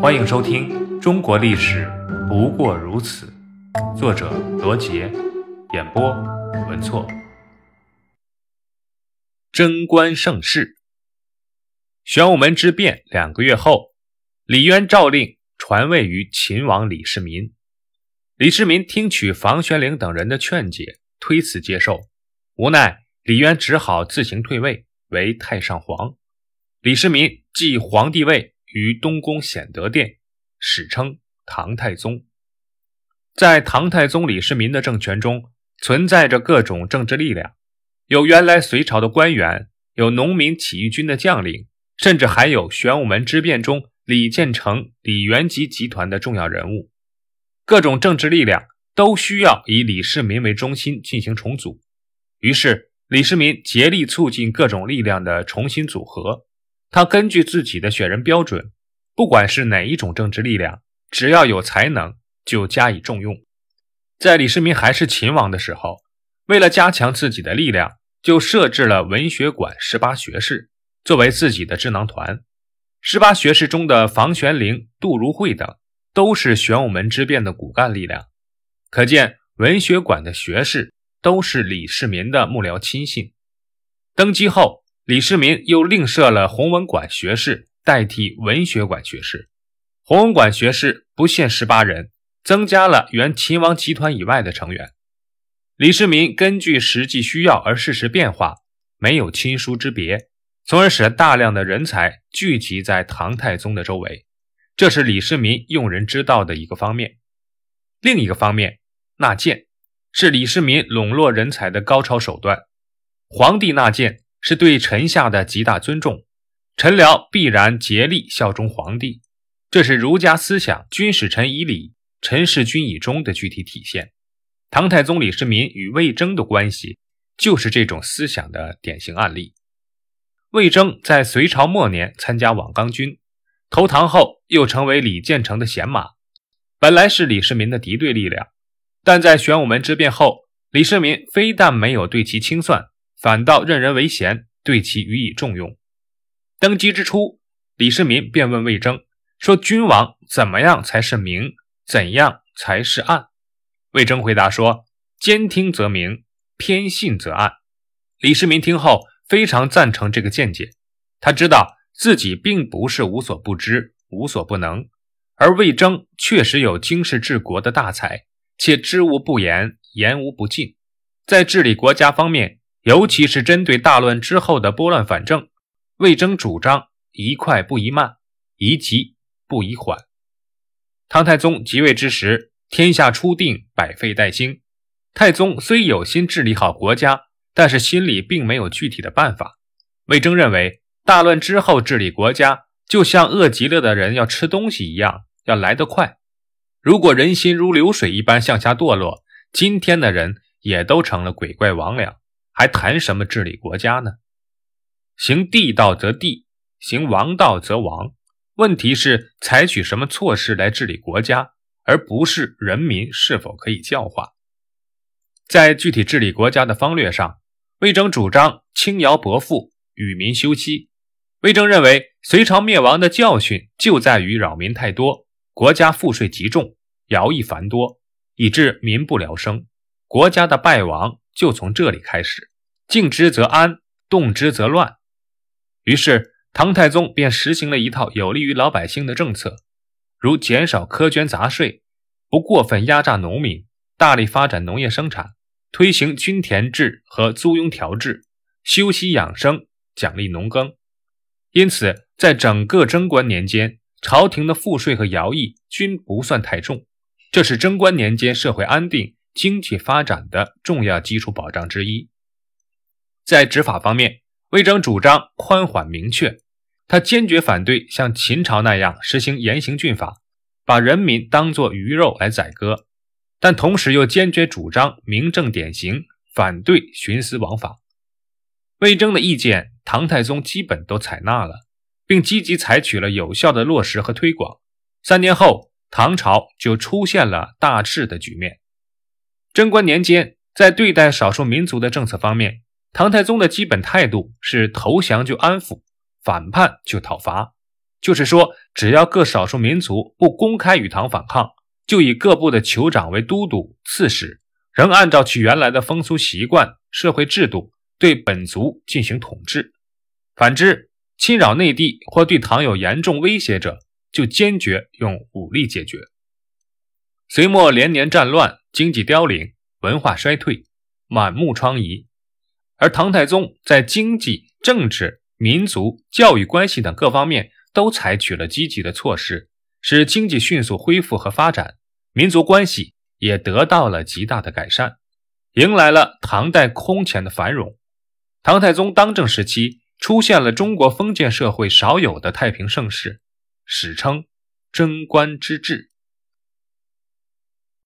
欢迎收听《中国历史不过如此》，作者罗杰，演播文措。贞观盛世，玄武门之变两个月后，李渊诏令传位于秦王李世民。李世民听取房玄龄等人的劝解，推辞接受。无奈，李渊只好自行退位为太上皇。李世民继皇帝位于东宫显德殿，史称唐太宗。在唐太宗李世民的政权中，存在着各种政治力量，有原来隋朝的官员，有农民起义军的将领，甚至还有玄武门之变中李建成、李元吉集团的重要人物。各种政治力量都需要以李世民为中心进行重组，于是李世民竭力促进各种力量的重新组合。他根据自己的选人标准，不管是哪一种政治力量，只要有才能就加以重用。在李世民还是秦王的时候，为了加强自己的力量，就设置了文学馆十八学士作为自己的智囊团。十八学士中的房玄龄、杜如晦等。都是玄武门之变的骨干力量，可见文学馆的学士都是李世民的幕僚亲信。登基后，李世民又另设了弘文馆学士代替文学馆学士。弘文馆学士不限十八人，增加了原秦王集团以外的成员。李世民根据实际需要而适时变化，没有亲疏之别，从而使大量的人才聚集在唐太宗的周围。这是李世民用人之道的一个方面，另一个方面，纳谏是李世民笼络人才的高超手段。皇帝纳谏是对臣下的极大尊重，臣僚必然竭力效忠皇帝，这是儒家思想“君使臣以礼，臣事君以忠”的具体体现。唐太宗李世民与魏征的关系就是这种思想的典型案例。魏征在隋朝末年参加瓦岗军。投唐后，又成为李建成的贤马，本来是李世民的敌对力量，但在玄武门之变后，李世民非但没有对其清算，反倒任人唯贤，对其予以重用。登基之初，李世民便问魏征说：“君王怎么样才是明？怎样才是暗？”魏征回答说：“兼听则明，偏信则暗。”李世民听后非常赞成这个见解，他知道。自己并不是无所不知、无所不能，而魏征确实有经世治国的大才，且知无不言，言无不尽。在治理国家方面，尤其是针对大乱之后的拨乱反正，魏征主张宜快不宜慢，宜急不宜缓。唐太宗即位之时，天下初定，百废待兴。太宗虽有心治理好国家，但是心里并没有具体的办法。魏征认为。大乱之后，治理国家就像饿极了的人要吃东西一样，要来得快。如果人心如流水一般向下堕落，今天的人也都成了鬼怪魍魉，还谈什么治理国家呢？行地道则地，行王道则王。问题是采取什么措施来治理国家，而不是人民是否可以教化。在具体治理国家的方略上，魏征主张轻徭薄赋，与民休戚。魏征认为，隋朝灭亡的教训就在于扰民太多，国家赋税极重，徭役繁多，以致民不聊生。国家的败亡就从这里开始。静之则安，动之则乱。于是，唐太宗便实行了一套有利于老百姓的政策，如减少苛捐杂税，不过分压榨农民，大力发展农业生产，推行均田制和租庸调制，休息养生，奖励农耕。因此，在整个贞观年间，朝廷的赋税和徭役均不算太重，这是贞观年间社会安定、经济发展的重要基础保障之一。在执法方面，魏征主张宽缓明确，他坚决反对像秦朝那样实行严刑峻法，把人民当作鱼肉来宰割，但同时又坚决主张明正典刑，反对徇私枉法。魏征的意见，唐太宗基本都采纳了，并积极采取了有效的落实和推广。三年后，唐朝就出现了大治的局面。贞观年间，在对待少数民族的政策方面，唐太宗的基本态度是投降就安抚，反叛就讨伐。就是说，只要各少数民族不公开与唐反抗，就以各部的酋长为都督、刺史，仍按照其原来的风俗习惯、社会制度对本族进行统治。反之，侵扰内地或对唐有严重威胁者，就坚决用武力解决。隋末连年战乱，经济凋零，文化衰退，满目疮痍。而唐太宗在经济、政治、民族、教育关系等各方面都采取了积极的措施，使经济迅速恢复和发展，民族关系也得到了极大的改善，迎来了唐代空前的繁荣。唐太宗当政时期。出现了中国封建社会少有的太平盛世，史称贞观之治。